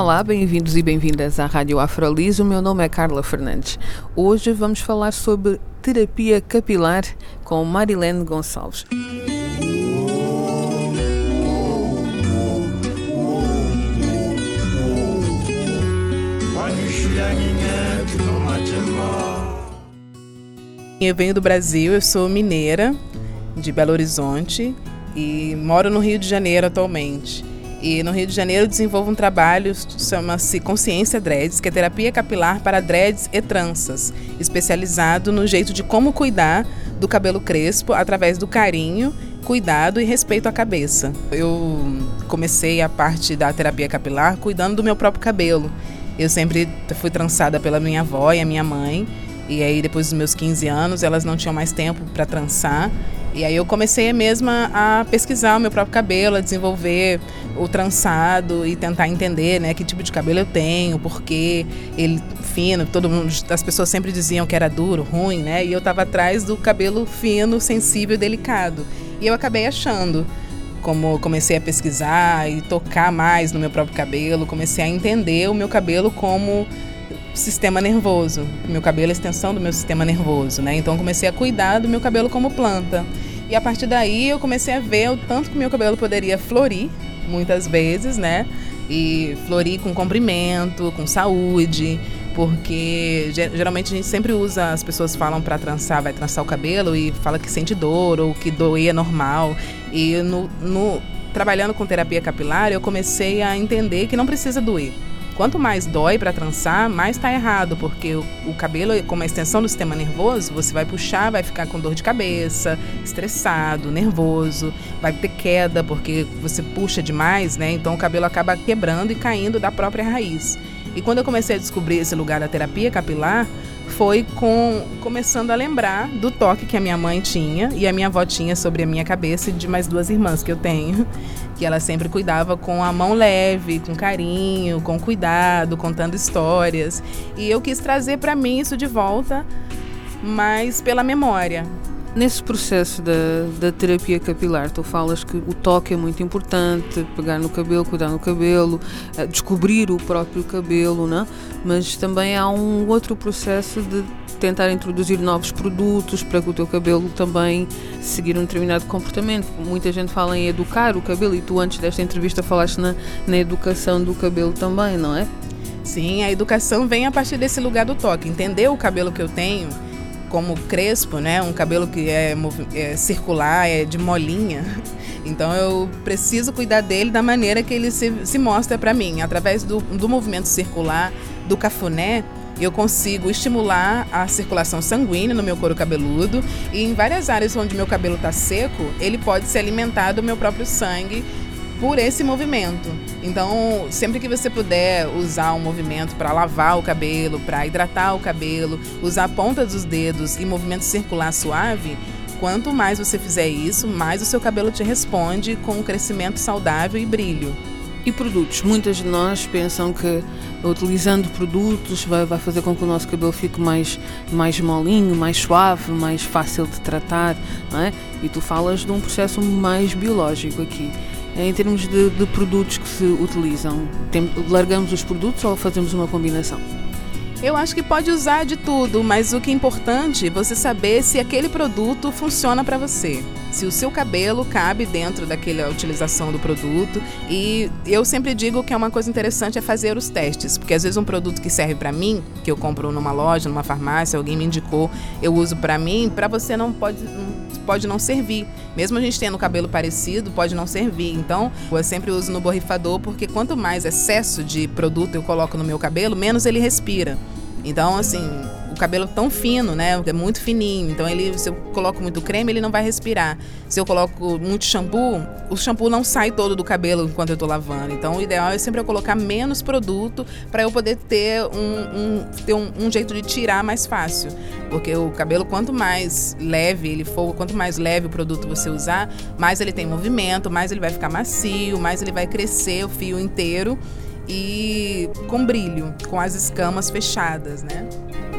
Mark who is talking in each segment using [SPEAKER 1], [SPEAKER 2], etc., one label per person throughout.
[SPEAKER 1] Olá, bem-vindos e bem-vindas à Rádio Afrolis. O meu nome é Carla Fernandes. Hoje vamos falar sobre terapia capilar com Marilene Gonçalves.
[SPEAKER 2] Eu venho do Brasil, eu sou mineira, de Belo Horizonte e moro no Rio de Janeiro atualmente. E no Rio de Janeiro desenvolvo um trabalho chama-se Consciência Dreads, que é terapia capilar para dreads e tranças, especializado no jeito de como cuidar do cabelo crespo através do carinho, cuidado e respeito à cabeça. Eu comecei a parte da terapia capilar cuidando do meu próprio cabelo. Eu sempre fui trançada pela minha avó e a minha mãe. E aí, depois dos meus 15 anos, elas não tinham mais tempo para trançar. E aí eu comecei mesma a pesquisar o meu próprio cabelo, a desenvolver o trançado e tentar entender, né, que tipo de cabelo eu tenho, porque ele fino, todo mundo, as pessoas sempre diziam que era duro, ruim, né? E eu estava atrás do cabelo fino, sensível delicado. E eu acabei achando como comecei a pesquisar e tocar mais no meu próprio cabelo, comecei a entender o meu cabelo como sistema nervoso. Meu cabelo é extensão do meu sistema nervoso, né? Então comecei a cuidar do meu cabelo como planta. E a partir daí eu comecei a ver o tanto que meu cabelo poderia florir, muitas vezes, né? E florir com comprimento, com saúde, porque geralmente a gente sempre usa, as pessoas falam para trançar, vai trançar o cabelo e fala que sente dor ou que doer é normal. E no, no trabalhando com terapia capilar, eu comecei a entender que não precisa doer. Quanto mais dói para trançar, mais está errado, porque o, o, cabelo, como a extensão do sistema nervoso, você vai puxar, vai ficar com dor de cabeça, estressado, nervoso, vai ter queda, porque você puxa demais, né? Então o cabelo acaba quebrando e caindo da própria raiz. E quando eu comecei a descobrir esse lugar da terapia capilar, foi com começando a lembrar do toque que a minha mãe tinha e a minha avó tinha sobre a minha cabeça e de mais duas irmãs que eu tenho, que ela sempre cuidava com a mão leve, com carinho, com cuidado, contando histórias. E eu quis trazer para mim isso de volta, mas pela memória.
[SPEAKER 1] Nesse processo da, da terapia capilar, tu falas que o toque é muito importante, pegar no cabelo, cuidar no cabelo, eh, descobrir o próprio cabelo, né? mas também há um outro processo de tentar introduzir novos produtos para que o teu cabelo também seguir um determinado comportamento. Muita gente fala em educar o cabelo e tu antes desta entrevista falaste na, na educação do cabelo também, não é?
[SPEAKER 2] Sim, a educação vem a partir desse lugar do toque. Entender o cabelo que eu tenho como crespo, né? Um cabelo que é, é, circular, é de molinha. Então eu preciso cuidar dele da maneira que ele se, se mostra para mim. Através do, do movimento circular, do cafuné, eu consigo estimular a circulação sanguínea no meu couro cabeludo e em várias áreas onde meu cabelo está seco, ele pode se alimentar do meu próprio sangue por esse movimento. Então, sempre que você puder usar um movimento para lavar o cabelo, para hidratar o cabelo, usar a ponta dos dedos e movimento circular suave, quanto mais você fizer isso, mais o seu cabelo te responde com um crescimento saudável e brilho.
[SPEAKER 1] E produtos? Muitas de nós pensam que utilizando produtos vai, vai fazer com que o nosso cabelo fique mais, mais molinho, mais suave, mais fácil de tratar, não é? E tu falas de um processo mais biológico aqui em termos de, de produtos que se utilizam? Tem, largamos os produtos ou fazemos uma combinação?
[SPEAKER 2] Eu acho que pode usar de tudo, mas o que é importante é você saber se aquele produto funciona para você. Se o seu cabelo cabe dentro daquela utilização do produto. E eu sempre digo que é uma coisa interessante é fazer os testes, porque às vezes um produto que serve para mim, que eu compro numa loja, numa farmácia, alguém me indicou, eu uso para mim, para você não pode pode não servir. Mesmo a gente tendo cabelo parecido, pode não servir. Então, eu sempre uso no borrifador porque quanto mais excesso de produto eu coloco no meu cabelo, menos ele respira. Então, assim, cabelo tão fino, né? É muito fininho. Então ele, se eu coloco muito creme, ele não vai respirar. Se eu coloco muito shampoo, o shampoo não sai todo do cabelo enquanto eu tô lavando. Então o ideal é sempre eu colocar menos produto para eu poder ter um, um ter um, um, jeito de tirar mais fácil. Porque o cabelo, quanto mais leve ele for, quanto mais leve o produto você usar, mais ele tem movimento, mais ele vai ficar macio, mais ele vai crescer o fio inteiro e com brilho, com as escamas fechadas, né?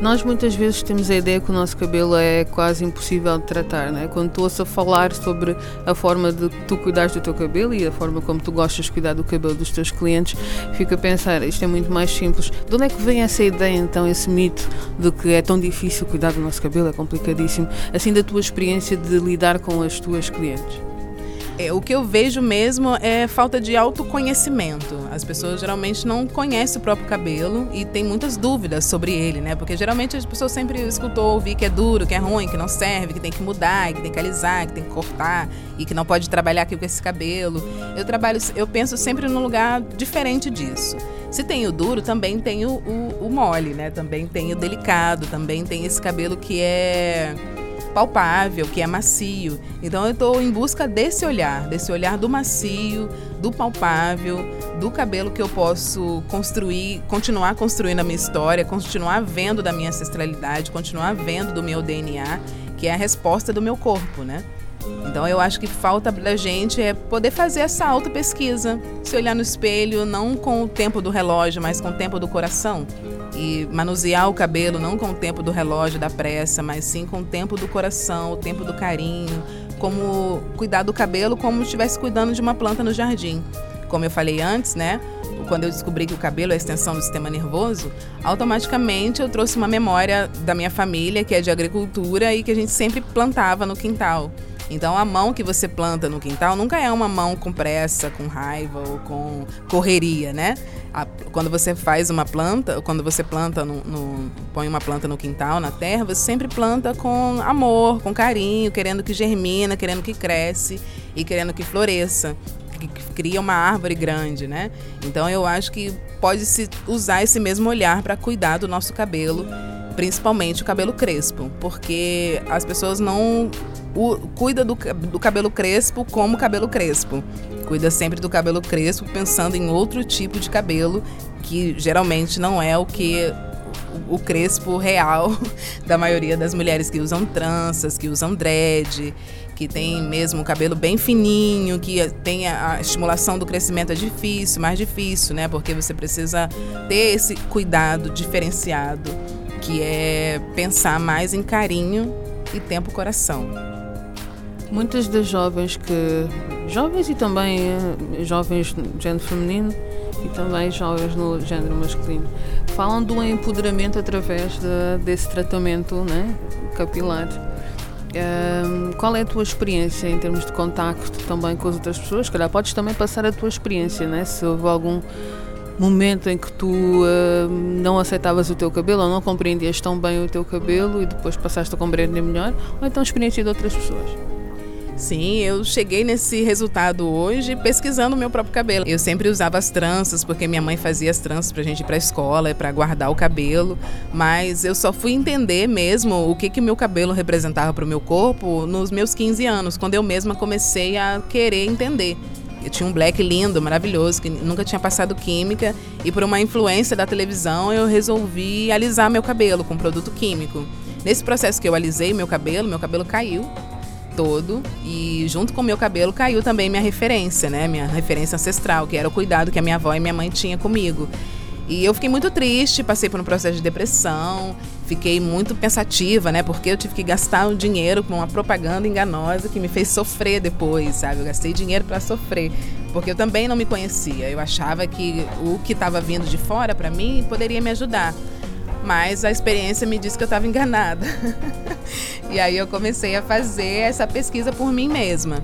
[SPEAKER 1] Nós muitas vezes temos a ideia que o nosso cabelo é quase impossível de tratar, né? Quando tu ouço a falar sobre a forma de tu cuidares do teu cabelo e a forma como tu gostas de cuidar do cabelo dos teus clientes, fico a pensar, isto é muito mais simples. De onde é que vem essa ideia, então, esse mito de que é tão difícil cuidar do nosso cabelo, é complicadíssimo, assim da tua experiência de lidar com as tuas clientes?
[SPEAKER 2] É, o que eu vejo mesmo é falta de autoconhecimento. As pessoas geralmente não conhecem o próprio cabelo e tem muitas dúvidas sobre ele, né? Porque geralmente as pessoas sempre escutou ouvir que é duro, que é ruim, que não serve, que tem que mudar, que tem que alisar, que tem que cortar e que não pode trabalhar aqui com esse cabelo. Eu trabalho, eu penso sempre num lugar diferente disso. Se tem o duro, também tem o, o, o mole, né? Também tem o delicado, também tem esse cabelo que é palpável, que é macio. Então eu estou em busca desse olhar, desse olhar do macio, do palpável, do cabelo que eu posso construir, continuar construindo a minha história, continuar vendo da minha ancestralidade, continuar vendo do meu DNA, que é a resposta do meu corpo, né? Então eu acho que falta da gente é poder fazer essa auto pesquisa, se olhar no espelho não com o tempo do relógio, mas com o tempo do coração e manusear o cabelo não com o tempo do relógio, da pressa, mas sim com o tempo do coração, o tempo do carinho, como cuidar do cabelo como se estivesse cuidando de uma planta no jardim. Como eu falei antes, né? Quando eu descobri que o cabelo é a extensão do sistema nervoso, automaticamente eu trouxe uma memória da minha família, que é de agricultura e que a gente sempre plantava no quintal. Então a mão que você planta no quintal nunca é uma mão com pressa, com raiva ou com correria, né? A, quando você faz uma planta, quando você planta no, no, põe uma planta no quintal, na terra, você sempre planta com amor, com carinho, querendo que germina, querendo que cresce e querendo que floresça que cria uma árvore grande, né? Então eu acho que pode se usar esse mesmo olhar para cuidar do nosso cabelo, principalmente o cabelo crespo, porque as pessoas não o, cuida do, do cabelo crespo como cabelo crespo. Cuida sempre do cabelo crespo pensando em outro tipo de cabelo que geralmente não é o que o, crespo real da maioria das mulheres que usam tranças, que usam dread, que tem mesmo o cabelo bem fininho, que tem a, estimulação do crescimento é difícil, mais difícil, né? Porque você precisa ter esse cuidado diferenciado, que é pensar mais em carinho e tempo coração.
[SPEAKER 1] Muitas das jovens que. jovens e também eh, jovens no género feminino e também jovens no género masculino falam do empoderamento através de, desse tratamento né, capilar. Um, qual é a tua experiência em termos de contacto também com as outras pessoas? Calhar podes também passar a tua experiência, né? se houve algum momento em que tu uh, não aceitavas o teu cabelo ou não compreendias tão bem o teu cabelo e depois passaste a compreender melhor, ou então a experiência de outras pessoas.
[SPEAKER 2] Sim, eu cheguei nesse resultado hoje pesquisando o meu próprio cabelo. Eu sempre usava as tranças, porque minha mãe fazia as tranças pra gente ir pra escola, para guardar o cabelo, mas eu só fui entender mesmo o que que meu cabelo representava pro meu corpo nos meus 15 anos, quando eu mesma comecei a querer entender. Eu tinha um black lindo, maravilhoso, que nunca tinha passado química, e por uma influência da televisão eu resolvi alisar meu cabelo com produto químico. Nesse processo que eu alisei meu cabelo, meu cabelo caiu todo e junto com o meu cabelo caiu também minha referência, né? Minha referência ancestral, que era o cuidado que a minha avó e minha mãe tinham comigo. E eu fiquei muito triste, passei por um processo de depressão, fiquei muito pensativa, né? Porque eu tive que gastar o dinheiro com uma propaganda enganosa que me fez sofrer depois, sabe? Eu gastei dinheiro para sofrer, porque eu também não me conhecia. Eu achava que o que estava vindo de fora para mim poderia me ajudar mas a experiência me disse que eu estava enganada. e aí eu comecei a fazer essa pesquisa por mim mesma.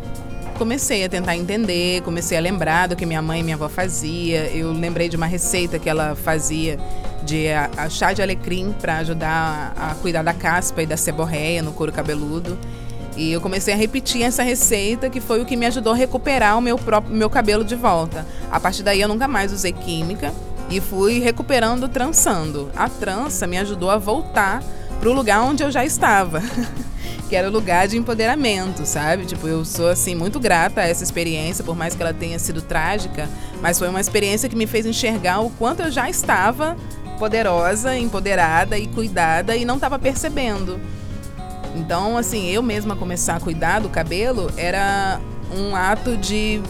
[SPEAKER 2] Comecei a tentar entender, comecei a lembrar do que minha mãe e minha avó fazia. Eu lembrei de uma receita que ela fazia de a, a chá de alecrim para ajudar a, a cuidar da caspa e da seborreia no couro cabeludo. E eu comecei a repetir essa receita, que foi o que me ajudou a recuperar o meu próprio meu cabelo de volta. A partir daí eu nunca mais usei química e fui recuperando trançando. A trança me ajudou a voltar para o lugar onde eu já estava. que era o lugar de empoderamento, sabe? Tipo, eu sou assim muito grata a essa experiência, por mais que ela tenha sido trágica, mas foi uma experiência que me fez enxergar o quanto eu já estava poderosa, empoderada e cuidada e não estava percebendo. Então, assim, eu mesma começar a cuidar do cabelo era um ato de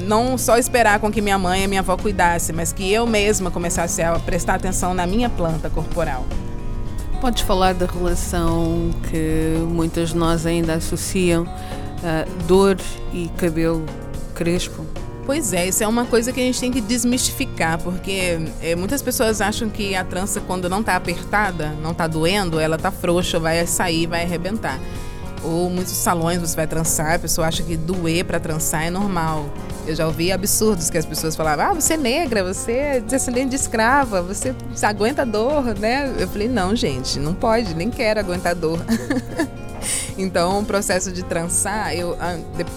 [SPEAKER 2] não só esperar com que minha mãe e minha avó cuidassem, mas que eu mesma começasse a prestar atenção na minha planta corporal.
[SPEAKER 1] Podes falar da relação que muitas de nós ainda associam uh, dor e cabelo crespo?
[SPEAKER 2] Pois é, isso é uma coisa que a gente tem que desmistificar, porque é, muitas pessoas acham que a trança, quando não está apertada, não está doendo, ela está frouxa, vai sair, vai arrebentar. Ou muitos salões você vai trançar, a pessoa acha que doer para trançar é normal. Eu já ouvi absurdos que as pessoas falavam: ah, você é negra, você é descendente de escrava, você aguenta dor, né? Eu falei: não, gente, não pode, nem quero aguentar dor. então, o processo de trançar, eu,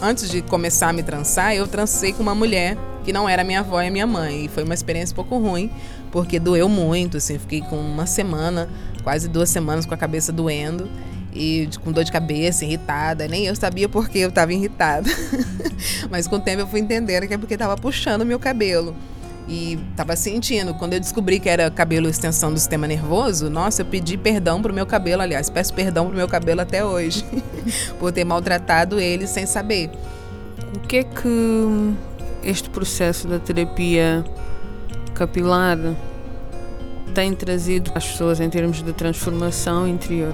[SPEAKER 2] antes de começar a me trançar, eu trancei com uma mulher que não era minha avó e minha mãe. E foi uma experiência um pouco ruim, porque doeu muito, assim, fiquei com uma semana, quase duas semanas com a cabeça doendo e com dor de cabeça, irritada. Nem eu sabia por que eu estava irritada. Mas com o tempo eu fui entendendo que é porque estava puxando meu cabelo. E estava sentindo. Quando eu descobri que era cabelo extensão do sistema nervoso, nossa, eu pedi perdão pro meu cabelo, aliás, peço perdão pro meu cabelo até hoje, por ter maltratado ele sem saber.
[SPEAKER 1] O que é que este processo da terapia capilar tem trazido às pessoas em termos de transformação interior?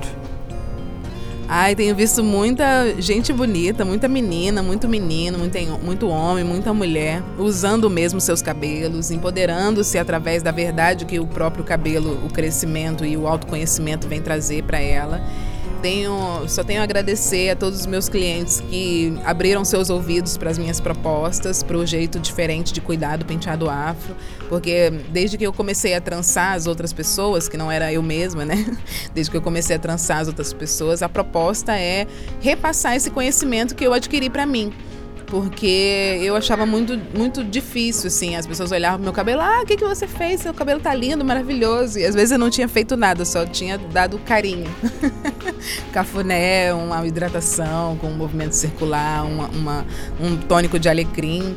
[SPEAKER 2] Ai, tenho visto muita gente bonita, muita menina, muito menino, muito, muito homem, muita mulher, usando mesmo seus cabelos, empoderando-se através da verdade que o próprio cabelo, o crescimento e o autoconhecimento vem trazer para ela tenho, só tenho a agradecer a todos os meus clientes que abriram seus ouvidos para as minhas propostas, para o jeito diferente de cuidar do penteado afro, porque desde que eu comecei a trançar as outras pessoas, que não era eu mesma, né? Desde que eu comecei a trançar as outras pessoas, a proposta é repassar esse conhecimento que eu adquiri para mim porque eu achava muito, muito difícil, assim. As pessoas olhavam meu cabelo, ah, o que, que você fez? Seu cabelo tá lindo, maravilhoso. E às vezes eu não tinha feito nada, só tinha dado carinho. Cafuné, uma hidratação com um movimento circular, uma, uma, um tônico de alecrim.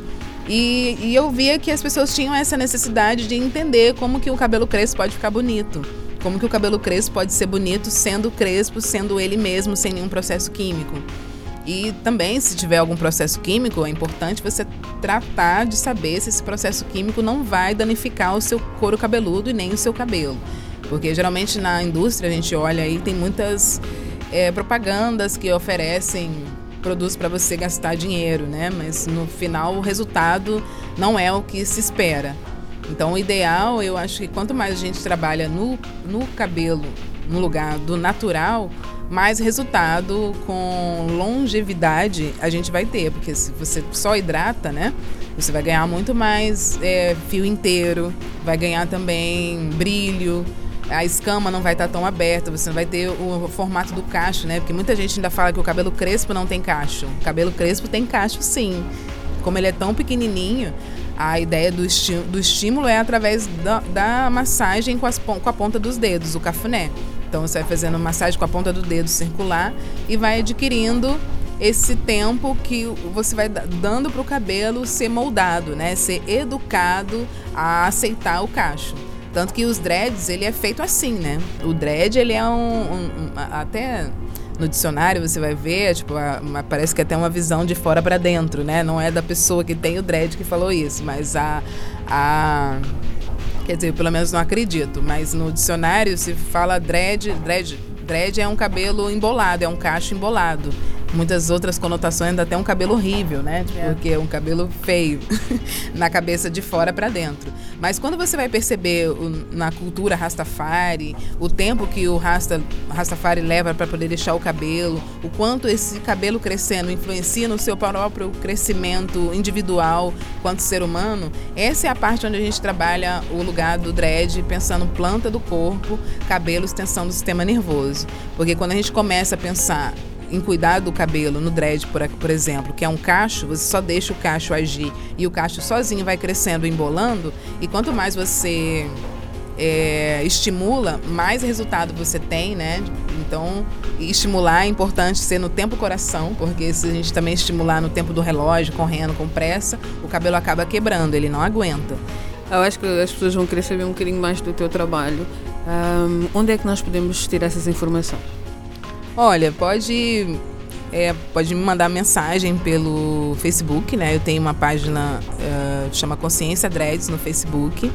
[SPEAKER 2] E, e eu via que as pessoas tinham essa necessidade de entender como que o cabelo crespo pode ficar bonito. Como que o cabelo crespo pode ser bonito sendo crespo, sendo ele mesmo, sem nenhum processo químico. E também, se tiver algum processo químico, é importante você tratar de saber se esse processo químico não vai danificar o seu couro cabeludo e nem o seu cabelo. Porque geralmente na indústria a gente olha aí, tem muitas é, propagandas que oferecem produtos para você gastar dinheiro, né? Mas no final o resultado não é o que se espera. Então o ideal, eu acho que quanto mais a gente trabalha no, no cabelo, no lugar do natural, mais resultado com longevidade a gente vai ter, porque se você só hidrata, né? Você vai ganhar muito mais é, fio inteiro, vai ganhar também brilho, a escama não vai estar tão aberta, você não vai ter o formato do cacho, né? Porque muita gente ainda fala que o cabelo crespo não tem cacho. O cabelo crespo tem cacho sim. Como ele é tão pequenininho, a ideia do, do estímulo é através da, da massagem com, as, com a ponta dos dedos, o cafuné. Então você vai fazendo massagem com a ponta do dedo circular e vai adquirindo esse tempo que você vai dando para o cabelo ser moldado, né? Ser educado a aceitar o cacho. Tanto que os dreads, ele é feito assim, né? O dread, ele é um, um, um até no dicionário você vai ver, tipo, a, parece que até uma visão de fora para dentro, né? Não é da pessoa que tem o dread que falou isso, mas a, a Quer dizer, pelo menos não acredito, mas no dicionário se fala dread, dread, dread é um cabelo embolado, é um cacho embolado muitas outras conotações, até um cabelo horrível, né? É. Porque é um cabelo feio, na cabeça de fora para dentro. Mas quando você vai perceber o, na cultura Rastafari, o tempo que o Rasta, Rastafari leva para poder deixar o cabelo, o quanto esse cabelo crescendo influencia no seu próprio crescimento individual quanto ser humano, essa é a parte onde a gente trabalha o lugar do dread, pensando planta do corpo, cabelo, extensão do sistema nervoso. Porque quando a gente começa a pensar em cuidar do cabelo no dread, por, por exemplo, que é um cacho, você só deixa o cacho agir e o cacho sozinho vai crescendo, embolando, e quanto mais você é, estimula, mais resultado você tem, né? Então, estimular é importante ser no tempo coração, porque se a gente também estimular no tempo do relógio, correndo com pressa, o cabelo acaba quebrando, ele não aguenta.
[SPEAKER 1] Eu acho que as pessoas vão querer saber um bocadinho mais do teu trabalho. Um, onde é que nós podemos ter essas informações?
[SPEAKER 2] Olha, pode é, pode me mandar mensagem pelo Facebook, né? Eu tenho uma página uh, chama Consciência Dreads no Facebook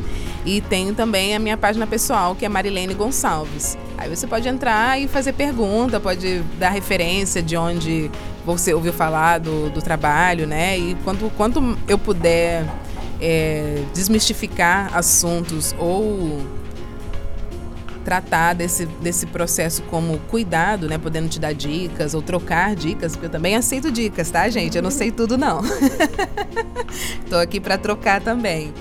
[SPEAKER 2] e tenho também a minha página pessoal que é Marilene Gonçalves. Aí você pode entrar e fazer pergunta, pode dar referência de onde você ouviu falar do, do trabalho, né? E quanto, quanto eu puder é, desmistificar assuntos ou tratar desse, desse processo como cuidado, né? Podendo te dar dicas ou trocar dicas, porque eu também aceito dicas, tá, gente? Eu não sei tudo, não. Tô aqui para trocar também.